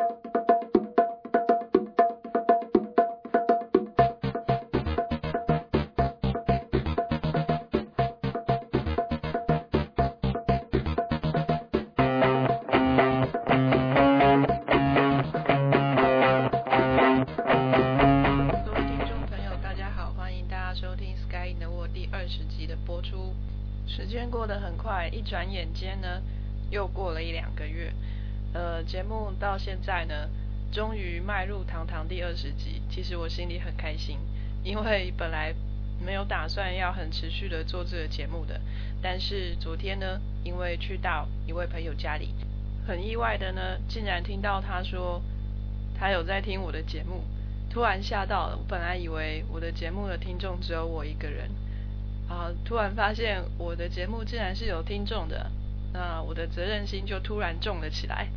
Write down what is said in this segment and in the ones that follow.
一到现在呢，终于迈入堂堂第二十集。其实我心里很开心，因为本来没有打算要很持续的做这个节目的。但是昨天呢，因为去到一位朋友家里，很意外的呢，竟然听到他说他有在听我的节目，突然吓到了。我本来以为我的节目的听众只有我一个人。啊！突然发现我的节目竟然是有听众的，那我的责任心就突然重了起来，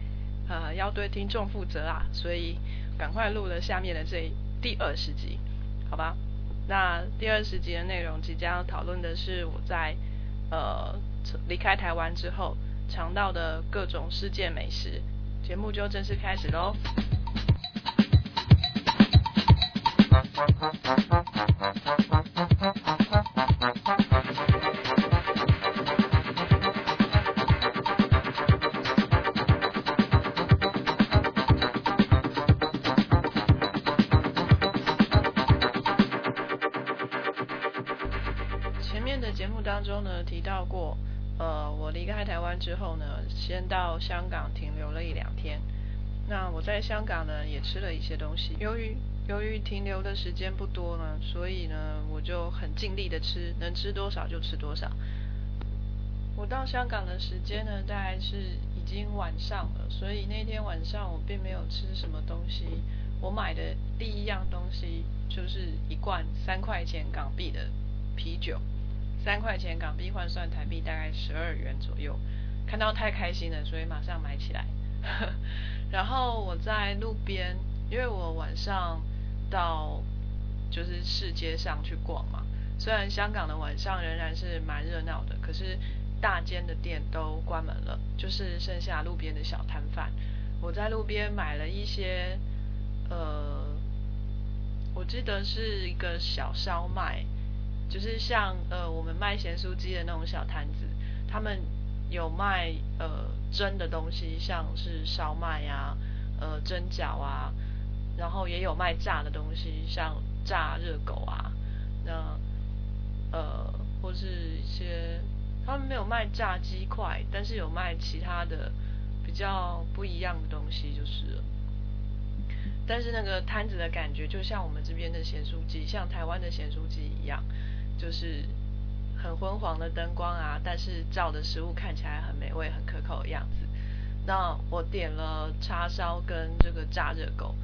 啊，要对听众负责啊，所以赶快录了下面的这第二十集，好吧？那第二十集的内容即将讨论的是我在呃离开台湾之后尝到的各种世界美食，节目就正式开始喽。先到香港停留了一两天。那我在香港呢，也吃了一些东西。由于由于停留的时间不多呢，所以呢，我就很尽力的吃，能吃多少就吃多少。我到香港的时间呢，大概是已经晚上了，所以那天晚上我并没有吃什么东西。我买的第一样东西就是一罐三块钱港币的啤酒，三块钱港币换算台币大概十二元左右。看到太开心了，所以马上买起来。然后我在路边，因为我晚上到就是市街上去逛嘛。虽然香港的晚上仍然是蛮热闹的，可是大间的店都关门了，就是剩下路边的小摊贩。我在路边买了一些，呃，我记得是一个小烧麦，就是像呃我们卖咸酥鸡的那种小摊子，他们。有卖呃蒸的东西，像是烧麦呀、呃蒸饺啊，然后也有卖炸的东西，像炸热狗啊，那呃或是一些他们没有卖炸鸡块，但是有卖其他的比较不一样的东西就是。但是那个摊子的感觉就像我们这边的咸酥鸡，像台湾的咸酥鸡一样，就是。很昏黄的灯光啊，但是照的食物看起来很美味、很可口的样子。那我点了叉烧跟这个炸热狗，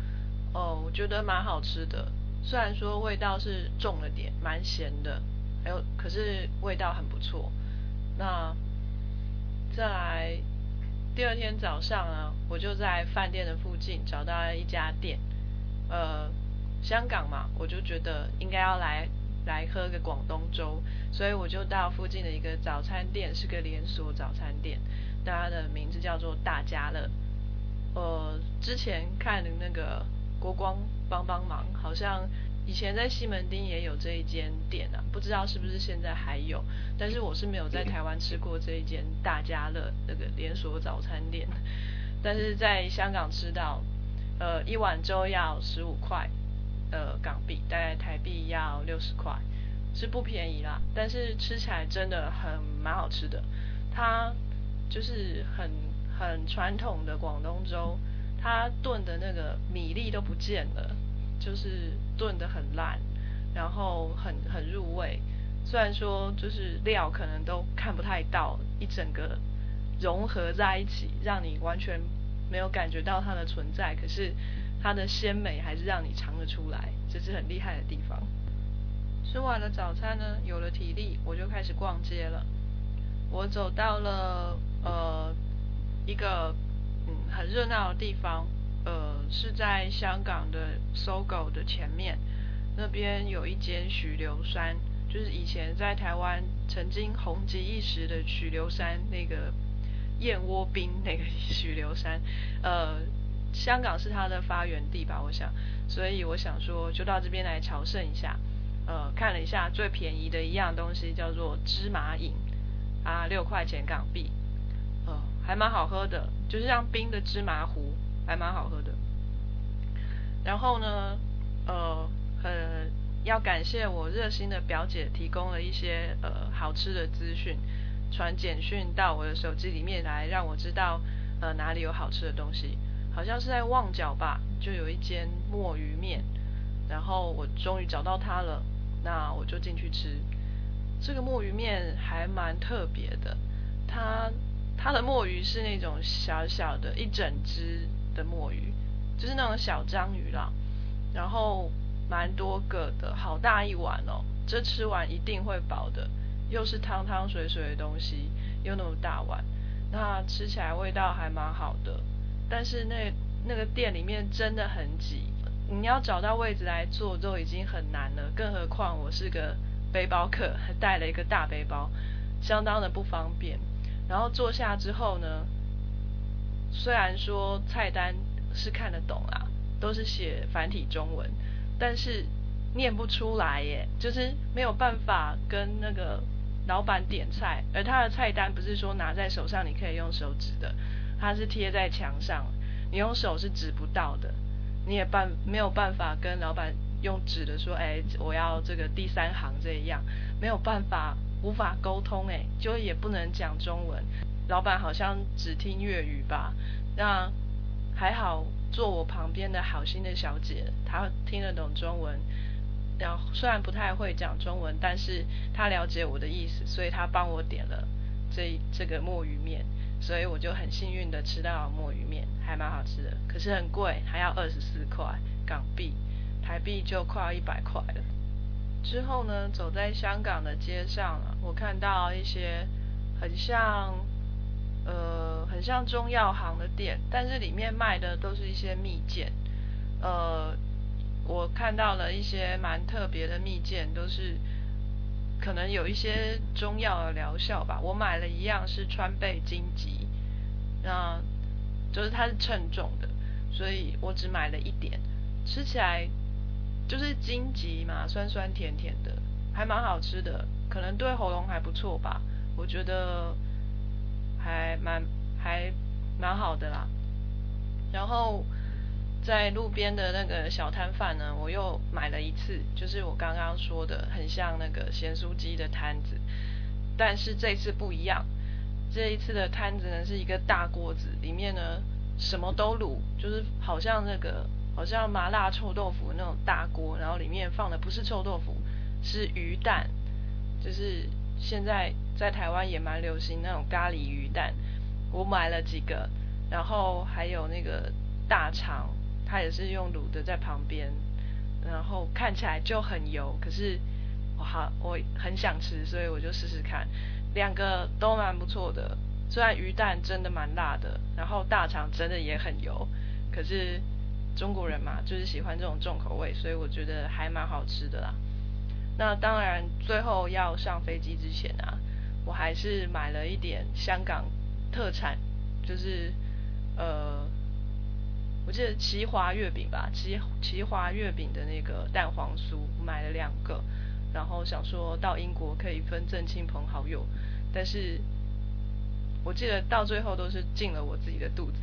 哦，我觉得蛮好吃的。虽然说味道是重了点，蛮咸的，还有可是味道很不错。那再来第二天早上呢，我就在饭店的附近找到了一家店，呃，香港嘛，我就觉得应该要来。来喝个广东粥，所以我就到附近的一个早餐店，是个连锁早餐店，它的名字叫做大家乐。呃，之前看那个国光帮帮忙，好像以前在西门町也有这一间店啊，不知道是不是现在还有，但是我是没有在台湾吃过这一间大家乐那个连锁早餐店，但是在香港吃到，呃，一碗粥要十五块。呃，港币大概台币要六十块，是不便宜啦。但是吃起来真的很蛮好吃的。它就是很很传统的广东粥，它炖的那个米粒都不见了，就是炖的很烂，然后很很入味。虽然说就是料可能都看不太到，一整个融合在一起，让你完全没有感觉到它的存在，可是。它的鲜美还是让你尝得出来，这是很厉害的地方。吃完了早餐呢，有了体力，我就开始逛街了。我走到了呃一个嗯很热闹的地方，呃是在香港的搜狗的前面，那边有一间许留山，就是以前在台湾曾经红极一时的许留山那个燕窝冰那个许留山，呃。香港是它的发源地吧，我想，所以我想说就到这边来朝圣一下。呃，看了一下最便宜的一样东西叫做芝麻饮，啊，六块钱港币，呃，还蛮好喝的，就是像冰的芝麻糊，还蛮好喝的。然后呢，呃，很要感谢我热心的表姐提供了一些呃好吃的资讯，传简讯到我的手机里面来，让我知道呃哪里有好吃的东西。好像是在旺角吧，就有一间墨鱼面，然后我终于找到它了。那我就进去吃，这个墨鱼面还蛮特别的，它它的墨鱼是那种小小的一整只的墨鱼，就是那种小章鱼啦，然后蛮多个的，好大一碗哦，这吃完一定会饱的，又是汤汤水水的东西，又那么大碗，那吃起来味道还蛮好的，但是那那个店里面真的很挤。你要找到位置来坐都已经很难了，更何况我是个背包客，还 带了一个大背包，相当的不方便。然后坐下之后呢，虽然说菜单是看得懂啦，都是写繁体中文，但是念不出来耶，就是没有办法跟那个老板点菜。而他的菜单不是说拿在手上你可以用手指的，它是贴在墙上，你用手是指不到的。你也办没有办法跟老板用纸的说，哎，我要这个第三行这样，没有办法，无法沟通，哎，就也不能讲中文。老板好像只听粤语吧？那还好，坐我旁边的好心的小姐，她听得懂中文，然后虽然不太会讲中文，但是她了解我的意思，所以她帮我点了这这个墨鱼面。所以我就很幸运的吃到墨鱼面，还蛮好吃的，可是很贵，还要二十四块港币，台币就快要一百块了。之后呢，走在香港的街上，我看到一些很像，呃，很像中药行的店，但是里面卖的都是一些蜜饯，呃，我看到了一些蛮特别的蜜饯，都是。可能有一些中药的疗效吧。我买了一样是川贝金桔，那就是它是称重的，所以我只买了一点。吃起来就是金桔嘛，酸酸甜甜的，还蛮好吃的。可能对喉咙还不错吧，我觉得还蛮还蛮好的啦。然后。在路边的那个小摊贩呢，我又买了一次，就是我刚刚说的，很像那个咸酥鸡的摊子，但是这次不一样。这一次的摊子呢是一个大锅子，里面呢什么都卤，就是好像那个好像麻辣臭豆腐那种大锅，然后里面放的不是臭豆腐，是鱼蛋，就是现在在台湾也蛮流行那种咖喱鱼蛋。我买了几个，然后还有那个大肠。它也是用卤的在旁边，然后看起来就很油，可是我好我很想吃，所以我就试试看，两个都蛮不错的。虽然鱼蛋真的蛮辣的，然后大肠真的也很油，可是中国人嘛，就是喜欢这种重口味，所以我觉得还蛮好吃的啦。那当然，最后要上飞机之前啊，我还是买了一点香港特产，就是呃。我记得奇华月饼吧，奇奇华月饼的那个蛋黄酥我买了两个，然后想说到英国可以分赠亲朋好友，但是我记得到最后都是进了我自己的肚子，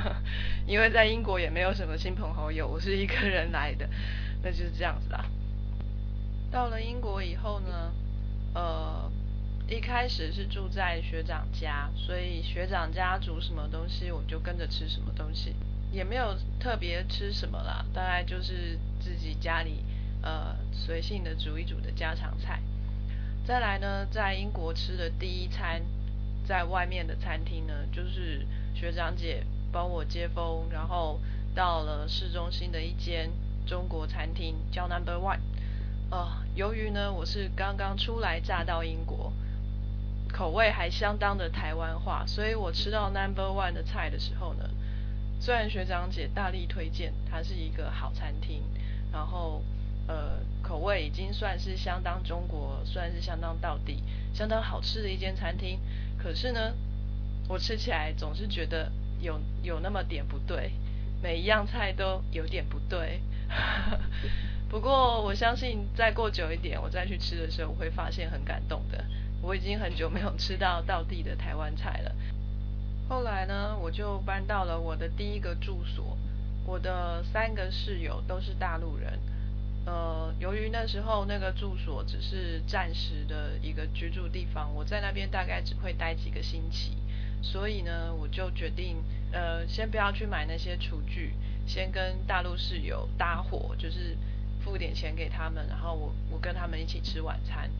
因为在英国也没有什么亲朋好友，我是一个人来的，那就是这样子啦。到了英国以后呢，呃，一开始是住在学长家，所以学长家煮什么东西我就跟着吃什么东西。也没有特别吃什么啦，大概就是自己家里呃随性的煮一煮的家常菜。再来呢，在英国吃的第一餐，在外面的餐厅呢，就是学长姐帮我接风，然后到了市中心的一间中国餐厅，叫 Number One。呃，由于呢我是刚刚初来乍到英国，口味还相当的台湾化，所以我吃到 Number One 的菜的时候呢。虽然学长姐大力推荐，它是一个好餐厅，然后呃口味已经算是相当中国，算是相当到底、相当好吃的一间餐厅，可是呢，我吃起来总是觉得有有那么点不对，每一样菜都有点不对。不过我相信再过久一点，我再去吃的时候，我会发现很感动的。我已经很久没有吃到道地的台湾菜了。后来呢，我就搬到了我的第一个住所。我的三个室友都是大陆人。呃，由于那时候那个住所只是暂时的一个居住地方，我在那边大概只会待几个星期，所以呢，我就决定呃，先不要去买那些厨具，先跟大陆室友搭伙，就是付点钱给他们，然后我我跟他们一起吃晚餐。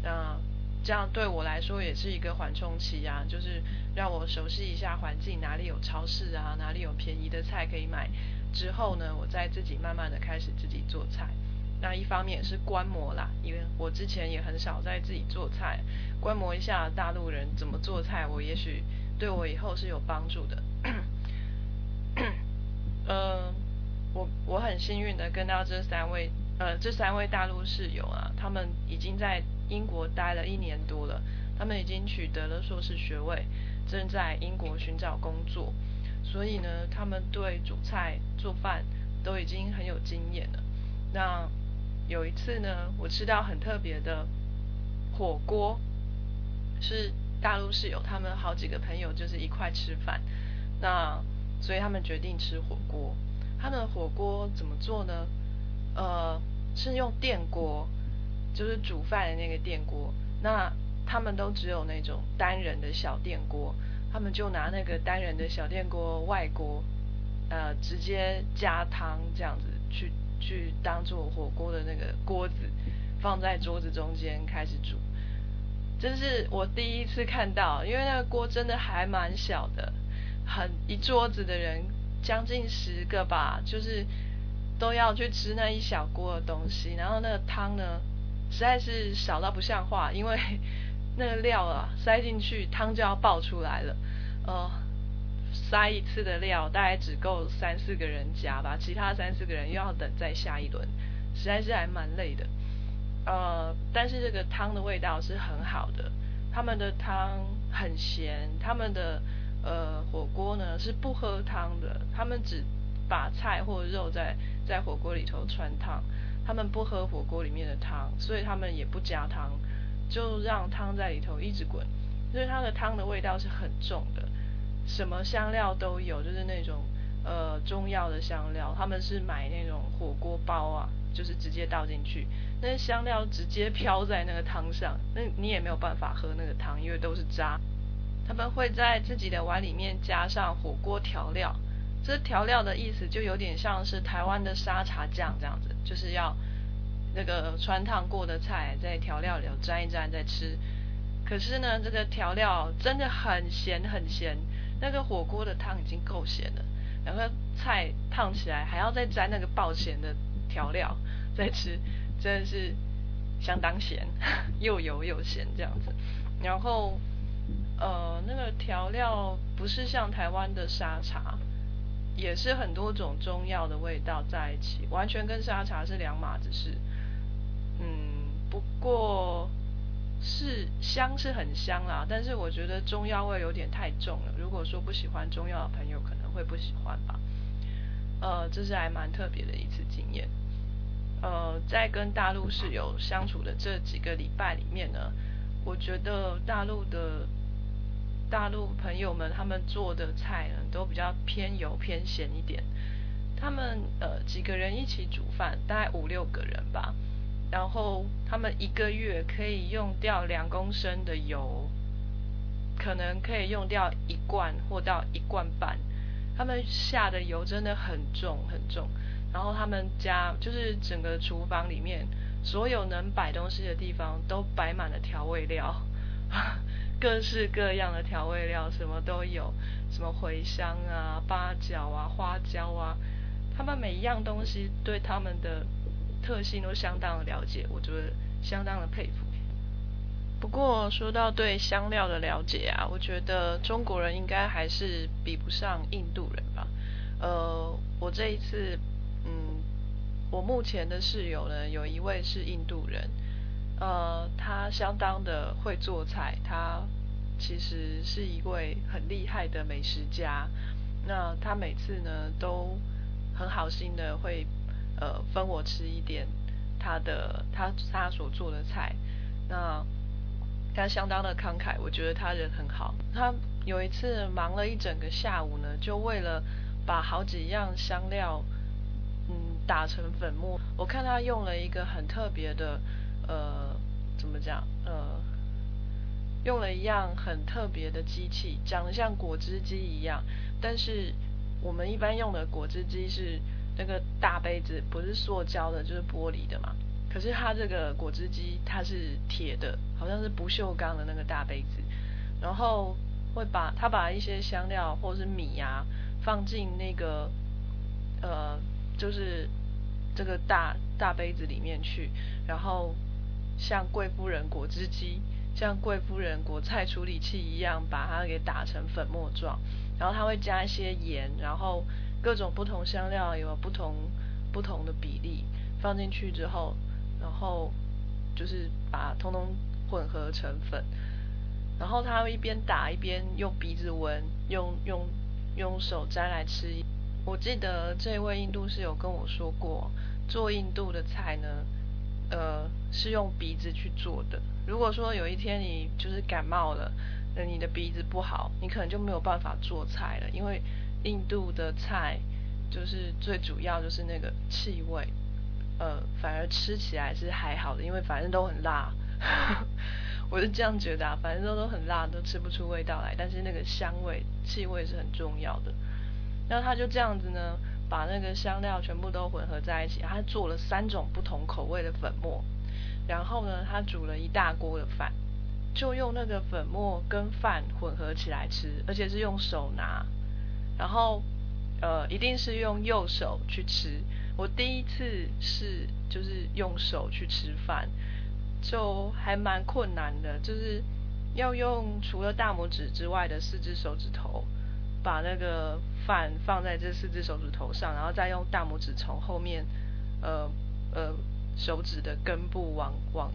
那这样对我来说也是一个缓冲期啊，就是让我熟悉一下环境，哪里有超市啊，哪里有便宜的菜可以买。之后呢，我再自己慢慢的开始自己做菜。那一方面也是观摩啦，因为我之前也很少在自己做菜，观摩一下大陆人怎么做菜，我也许对我以后是有帮助的。呃，我我很幸运的跟到这三位呃这三位大陆室友啊，他们已经在英国待了一年多了，他们已经取得了硕士学位，正在英国寻找工作，所以呢，他们对煮菜做饭都已经很有经验了。那有一次呢，我吃到很特别的火锅，是大陆室友他们好几个朋友就是一块吃饭，那所以他们决定吃火锅。他的火锅怎么做呢？呃，是用电锅，就是煮饭的那个电锅。那他们都只有那种单人的小电锅，他们就拿那个单人的小电锅外锅，呃，直接加汤这样子去。去当做火锅的那个锅子，放在桌子中间开始煮，这是我第一次看到，因为那个锅真的还蛮小的，很一桌子的人将近十个吧，就是都要去吃那一小锅的东西，然后那个汤呢，实在是少到不像话，因为 那个料啊塞进去汤就要爆出来了，呃。塞一次的料大概只够三四个人夹吧，其他三四个人又要等再下一轮，实在是还蛮累的。呃，但是这个汤的味道是很好的，他们的汤很咸，他们的呃火锅呢是不喝汤的，他们只把菜或肉在在火锅里头穿汤，他们不喝火锅里面的汤，所以他们也不加汤，就让汤在里头一直滚，所以它的汤的味道是很重的。什么香料都有，就是那种呃中药的香料，他们是买那种火锅包啊，就是直接倒进去，那些香料直接飘在那个汤上，那你也没有办法喝那个汤，因为都是渣。他们会在自己的碗里面加上火锅调料，这调料的意思就有点像是台湾的沙茶酱这样子，就是要那个穿烫过的菜在调料里沾一沾再吃。可是呢，这个调料真的很咸很咸。那个火锅的汤已经够咸了，然后菜烫起来还要再沾那个爆咸的调料再吃，真的是相当咸，又油又咸这样子。然后呃，那个调料不是像台湾的沙茶，也是很多种中药的味道在一起，完全跟沙茶是两码子事。嗯，不过。是香是很香啦，但是我觉得中药味有点太重了。如果说不喜欢中药的朋友可能会不喜欢吧。呃，这是还蛮特别的一次经验。呃，在跟大陆室友相处的这几个礼拜里面呢，我觉得大陆的大陆朋友们他们做的菜呢都比较偏油偏咸一点。他们呃几个人一起煮饭，大概五六个人吧。然后他们一个月可以用掉两公升的油，可能可以用掉一罐或到一罐半。他们下的油真的很重很重。然后他们家就是整个厨房里面所有能摆东西的地方都摆满了调味料，各式各样的调味料什么都有，什么茴香啊、八角啊、花椒啊。他们每一样东西对他们的。特性都相当的了解，我觉得相当的佩服。不过说到对香料的了解啊，我觉得中国人应该还是比不上印度人吧。呃，我这一次，嗯，我目前的室友呢，有一位是印度人，呃，他相当的会做菜，他其实是一位很厉害的美食家。那他每次呢都很好心的会呃分我吃一点他的他他所做的菜，那他相当的慷慨，我觉得他人很好。他有一次忙了一整个下午呢，就为了把好几样香料嗯打成粉末，我看他用了一个很特别的呃怎么讲呃。用了一样很特别的机器，长得像果汁机一样，但是我们一般用的果汁机是那个大杯子，不是塑胶的，就是玻璃的嘛。可是它这个果汁机它是铁的，好像是不锈钢的那个大杯子，然后会把它把一些香料或是米啊放进那个呃就是这个大大杯子里面去，然后像贵夫人果汁机。像贵夫人果菜处理器一样，把它给打成粉末状，然后它会加一些盐，然后各种不同香料有不同不同的比例放进去之后，然后就是把通通混合成粉，然后他会一边打一边用鼻子闻，用用用手摘来吃。我记得这位印度室友跟我说过，做印度的菜呢。呃，是用鼻子去做的。如果说有一天你就是感冒了，那你的鼻子不好，你可能就没有办法做菜了。因为印度的菜就是最主要就是那个气味，呃，反而吃起来是还好的，因为反正都很辣。我是这样觉得啊，反正都都很辣，都吃不出味道来。但是那个香味、气味是很重要的。那他就这样子呢。把那个香料全部都混合在一起，他做了三种不同口味的粉末，然后呢，他煮了一大锅的饭，就用那个粉末跟饭混合起来吃，而且是用手拿，然后呃，一定是用右手去吃。我第一次是就是用手去吃饭，就还蛮困难的，就是要用除了大拇指之外的四只手指头。把那个饭放在这四只手指头上，然后再用大拇指从后面，呃呃手指的根部往往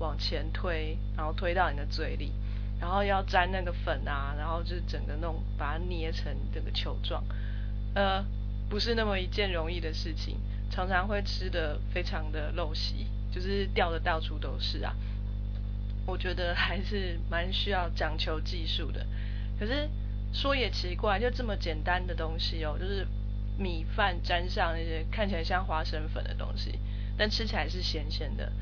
往前推，然后推到你的嘴里，然后要沾那个粉啊，然后就整个弄把它捏成这个球状，呃不是那么一件容易的事情，常常会吃的非常的陋习，就是掉的到处都是啊。我觉得还是蛮需要讲求技术的，可是。说也奇怪，就这么简单的东西哦，就是米饭沾上那些看起来像花生粉的东西，但吃起来是咸咸的，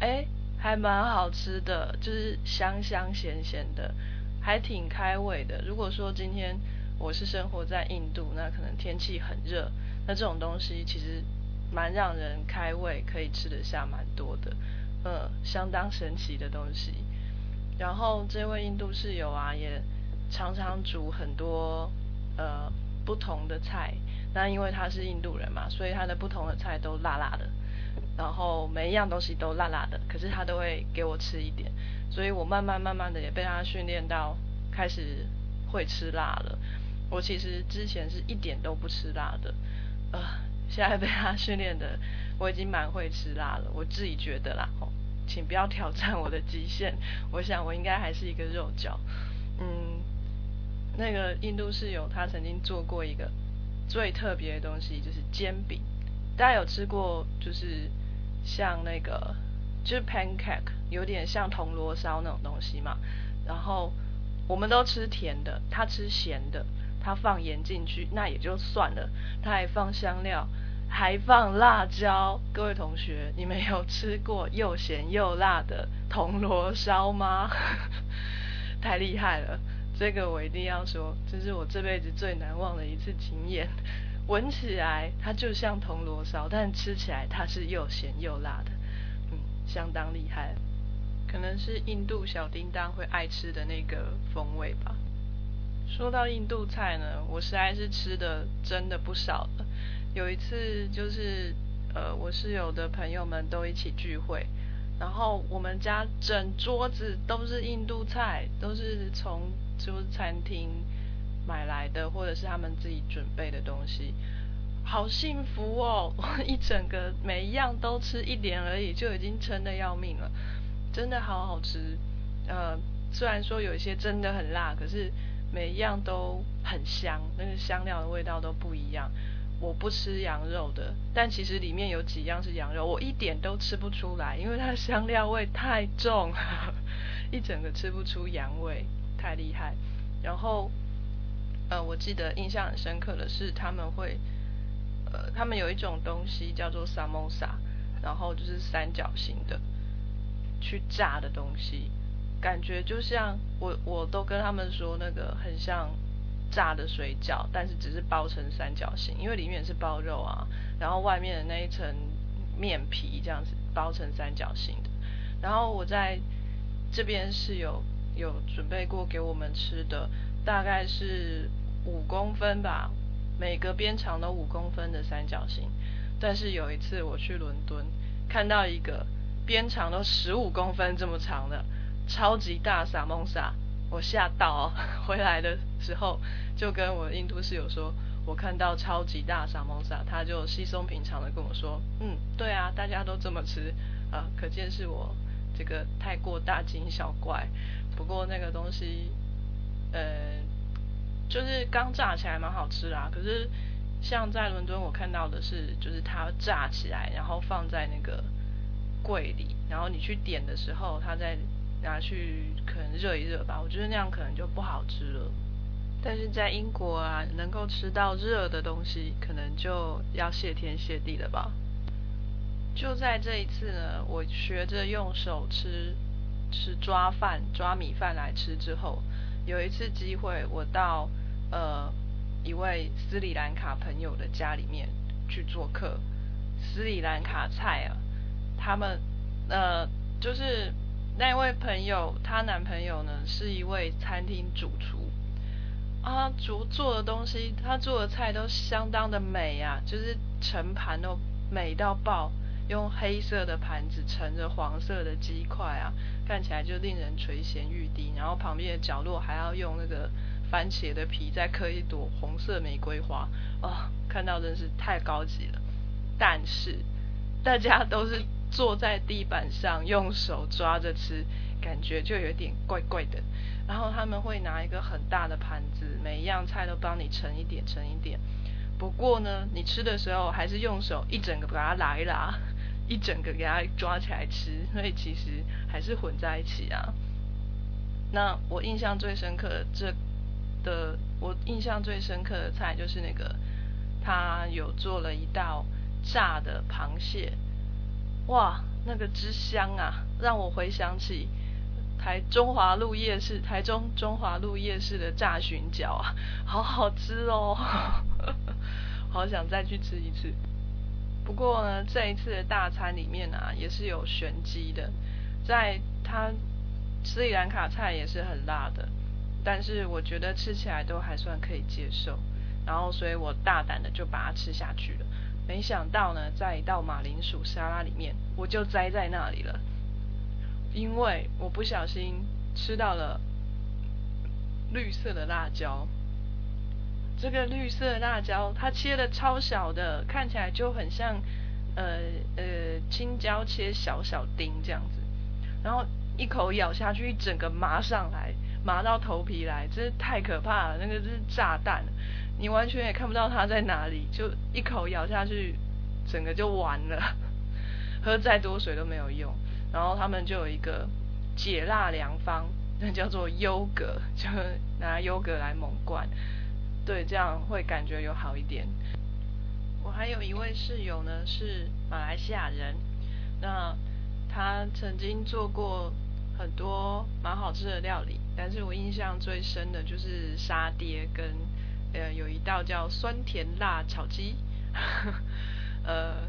哎，还蛮好吃的，就是香香咸咸的，还挺开胃的。如果说今天我是生活在印度，那可能天气很热，那这种东西其实蛮让人开胃，可以吃得下蛮多的，嗯，相当神奇的东西。然后这位印度室友啊，也。常常煮很多呃不同的菜，那因为他是印度人嘛，所以他的不同的菜都辣辣的，然后每一样东西都辣辣的，可是他都会给我吃一点，所以我慢慢慢慢的也被他训练到开始会吃辣了。我其实之前是一点都不吃辣的，呃，现在被他训练的我已经蛮会吃辣了，我自己觉得啦，请不要挑战我的极限，我想我应该还是一个肉脚，嗯。那个印度室友他曾经做过一个最特别的东西，就是煎饼。大家有吃过，就是像那个就是 pancake，有点像铜锣烧那种东西嘛。然后我们都吃甜的，他吃咸的，他放盐进去那也就算了，他还放香料，还放辣椒。各位同学，你们有吃过又咸又辣的铜锣烧吗？太厉害了！这个我一定要说，这是我这辈子最难忘的一次经验。闻起来它就像铜锣烧，但吃起来它是又咸又辣的，嗯，相当厉害。可能是印度小叮当会爱吃的那个风味吧。说到印度菜呢，我实在是吃的真的不少了。有一次就是呃，我室友的朋友们都一起聚会，然后我们家整桌子都是印度菜，都是从。就是餐厅买来的，或者是他们自己准备的东西，好幸福哦！一整个每一样都吃一点而已，就已经撑得要命了，真的好好吃。呃，虽然说有一些真的很辣，可是每一样都很香，那个香料的味道都不一样。我不吃羊肉的，但其实里面有几样是羊肉，我一点都吃不出来，因为它的香料味太重，一整个吃不出羊味，太厉害。然后，呃，我记得印象很深刻的是，他们会，呃，他们有一种东西叫做 samosa，然后就是三角形的，去炸的东西，感觉就像我我都跟他们说那个很像。炸的水饺，但是只是包成三角形，因为里面是包肉啊，然后外面的那一层面皮这样子包成三角形的。然后我在这边是有有准备过给我们吃的，大概是五公分吧，每个边长都五公分的三角形。但是有一次我去伦敦，看到一个边长都十五公分这么长的超级大萨蒙萨。我吓到，回来的时候就跟我印度室友说，我看到超级大沙蒙萨，他就稀松平常的跟我说，嗯，对啊，大家都这么吃啊，可见是我这个太过大惊小怪。不过那个东西，呃，就是刚炸起来蛮好吃啦。可是像在伦敦我看到的是，就是它炸起来，然后放在那个柜里，然后你去点的时候，它在。拿去可能热一热吧，我觉得那样可能就不好吃了。但是在英国啊，能够吃到热的东西，可能就要谢天谢地了吧。就在这一次呢，我学着用手吃吃抓饭、抓米饭来吃之后，有一次机会，我到呃一位斯里兰卡朋友的家里面去做客。斯里兰卡菜啊，他们呃就是。那位朋友，她男朋友呢是一位餐厅主厨，啊，煮做的东西，他做的菜都相当的美啊，就是盛盘都美到爆，用黑色的盘子盛着黄色的鸡块啊，看起来就令人垂涎欲滴。然后旁边的角落还要用那个番茄的皮再刻一朵红色玫瑰花，啊，看到真是太高级了。但是大家都是。坐在地板上用手抓着吃，感觉就有点怪怪的。然后他们会拿一个很大的盘子，每一样菜都帮你盛一点，盛一点。不过呢，你吃的时候还是用手一整个把它拉一拉，一整个给它抓起来吃，所以其实还是混在一起啊。那我印象最深刻这的，我印象最深刻的菜就是那个，他有做了一道炸的螃蟹。哇，那个之香啊，让我回想起台中华路夜市，台中中华路夜市的炸鲟饺啊，好好吃哦，好想再去吃一次。不过呢，这一次的大餐里面啊，也是有玄机的，在它斯里兰卡菜也是很辣的，但是我觉得吃起来都还算可以接受，然后所以我大胆的就把它吃下去了。没想到呢，在一道马铃薯沙拉里面，我就栽在那里了，因为我不小心吃到了绿色的辣椒。这个绿色辣椒，它切的超小的，看起来就很像呃呃青椒切小小丁这样子，然后一口咬下去，一整个麻上来，麻到头皮来，真是太可怕了，那个是炸弹。你完全也看不到它在哪里，就一口咬下去，整个就完了，喝再多水都没有用。然后他们就有一个解辣良方，那叫做优格，就拿优格来猛灌，对，这样会感觉有好一点。我还有一位室友呢，是马来西亚人，那他曾经做过很多蛮好吃的料理，但是我印象最深的就是沙爹跟。呃，有一道叫酸甜辣炒鸡，呃，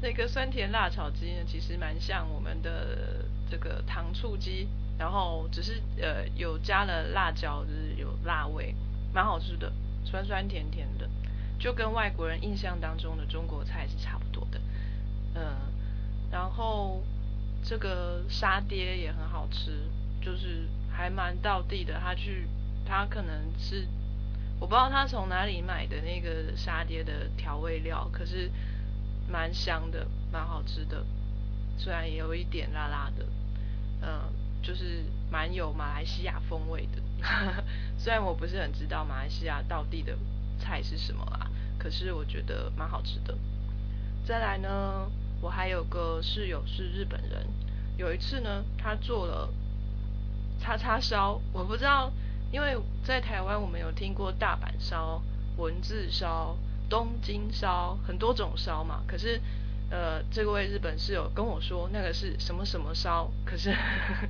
那个酸甜辣炒鸡呢，其实蛮像我们的这个糖醋鸡，然后只是呃有加了辣椒，就是有辣味，蛮好吃的，酸酸甜甜的，就跟外国人印象当中的中国菜是差不多的，嗯，然后这个沙爹也很好吃，就是还蛮道地的，他去他可能是。我不知道他从哪里买的那个沙爹的调味料，可是蛮香的，蛮好吃的，虽然也有一点辣辣的，嗯，就是蛮有马来西亚风味的。虽然我不是很知道马来西亚到地的菜是什么啦，可是我觉得蛮好吃的。再来呢，我还有个室友是日本人，有一次呢，他做了叉叉烧，我不知道，因为在台湾我们有听过大阪烧、文字烧、东京烧，很多种烧嘛，可是。呃，这位日本室友跟我说那个是什么什么烧，可是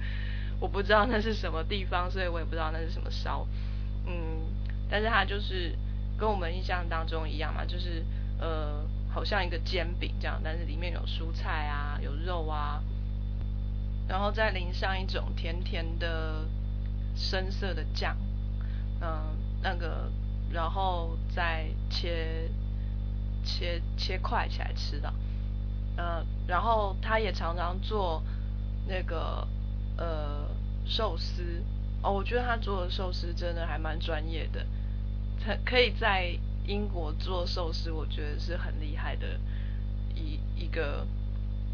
我不知道那是什么地方，所以我也不知道那是什么烧。嗯，但是它就是跟我们印象当中一样嘛，就是呃，好像一个煎饼这样，但是里面有蔬菜啊，有肉啊，然后再淋上一种甜甜的深色的酱，嗯，那个，然后再切切切块起来吃的。呃，然后他也常常做那个呃寿司哦，我觉得他做的寿司真的还蛮专业的，他可以在英国做寿司，我觉得是很厉害的一一个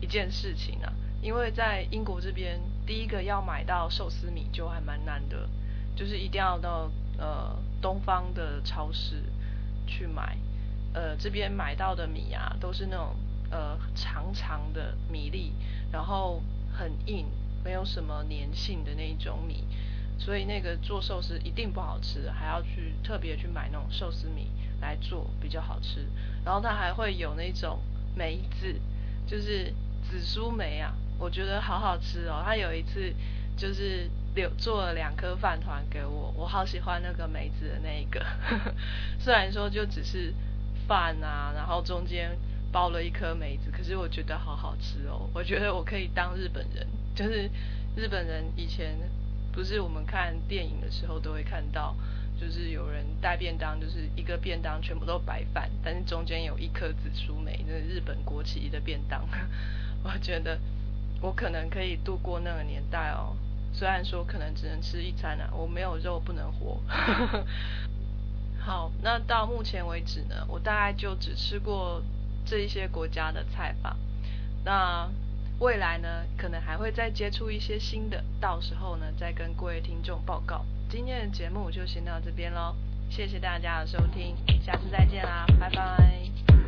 一件事情啊。因为在英国这边，第一个要买到寿司米就还蛮难的，就是一定要到呃东方的超市去买，呃这边买到的米啊都是那种。呃，长长的米粒，然后很硬，没有什么粘性的那一种米，所以那个做寿司一定不好吃，还要去特别去买那种寿司米来做比较好吃。然后它还会有那种梅子，就是紫苏梅啊，我觉得好好吃哦。他有一次就是留做了两颗饭团给我，我好喜欢那个梅子的那一个，虽然说就只是饭啊，然后中间。包了一颗梅子，可是我觉得好好吃哦。我觉得我可以当日本人，就是日本人以前不是我们看电影的时候都会看到，就是有人带便当，就是一个便当全部都白饭，但是中间有一颗紫苏梅，那是日本国旗的便当。我觉得我可能可以度过那个年代哦，虽然说可能只能吃一餐啊，我没有肉不能活。好，那到目前为止呢，我大概就只吃过。这一些国家的菜吧，那未来呢，可能还会再接触一些新的，到时候呢，再跟各位听众报告。今天的节目就先到这边喽，谢谢大家的收听，下次再见啦，拜拜。